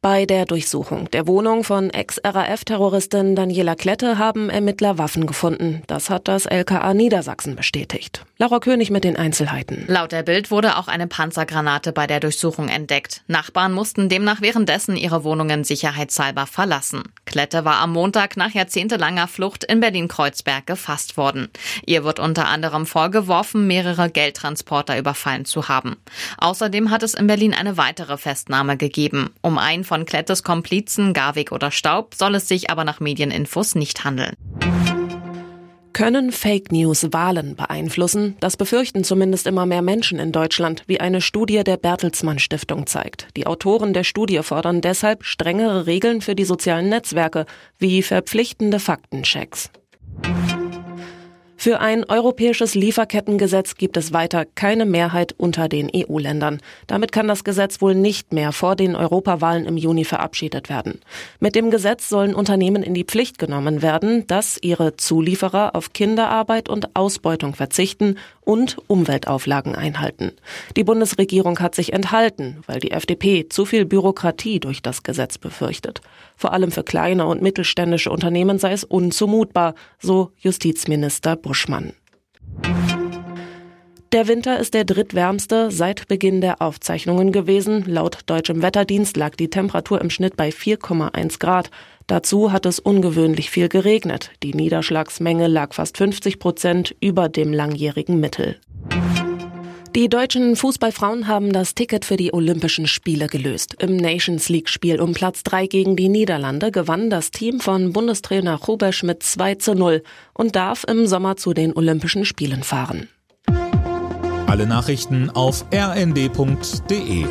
Bei der Durchsuchung der Wohnung von Ex-RAF-Terroristin Daniela Klette haben Ermittler Waffen gefunden. Das hat das LKA Niedersachsen bestätigt. Laura König mit den Einzelheiten. Laut der Bild wurde auch eine Panzergranate bei der Durchsuchung entdeckt. Nachbarn mussten demnach währenddessen ihre Wohnungen sicherheitshalber verlassen. Klette war am Montag nach jahrzehntelanger Flucht in Berlin-Kreuzberg gefasst worden. Ihr wird unter anderem vorgeworfen, mehrere Geldtransporter überfallen zu haben. Außerdem hat es in Berlin eine weitere Festnahme gegeben. Um einen von Klettes Komplizen, Garwig oder Staub, soll es sich aber nach Medieninfos nicht handeln. Können Fake News Wahlen beeinflussen? Das befürchten zumindest immer mehr Menschen in Deutschland, wie eine Studie der Bertelsmann Stiftung zeigt. Die Autoren der Studie fordern deshalb strengere Regeln für die sozialen Netzwerke, wie verpflichtende Faktenchecks. Für ein europäisches Lieferkettengesetz gibt es weiter keine Mehrheit unter den EU-Ländern. Damit kann das Gesetz wohl nicht mehr vor den Europawahlen im Juni verabschiedet werden. Mit dem Gesetz sollen Unternehmen in die Pflicht genommen werden, dass ihre Zulieferer auf Kinderarbeit und Ausbeutung verzichten und Umweltauflagen einhalten. Die Bundesregierung hat sich enthalten, weil die FDP zu viel Bürokratie durch das Gesetz befürchtet. Vor allem für kleine und mittelständische Unternehmen sei es unzumutbar, so Justizminister Buschmann. Der Winter ist der drittwärmste seit Beginn der Aufzeichnungen gewesen. Laut deutschem Wetterdienst lag die Temperatur im Schnitt bei 4,1 Grad. Dazu hat es ungewöhnlich viel geregnet. Die Niederschlagsmenge lag fast 50 Prozent über dem langjährigen Mittel. Die deutschen Fußballfrauen haben das Ticket für die Olympischen Spiele gelöst. Im Nations League Spiel um Platz 3 gegen die Niederlande gewann das Team von Bundestrainer Rubesch mit 2 zu 0 und darf im Sommer zu den Olympischen Spielen fahren. Alle Nachrichten auf rnd.de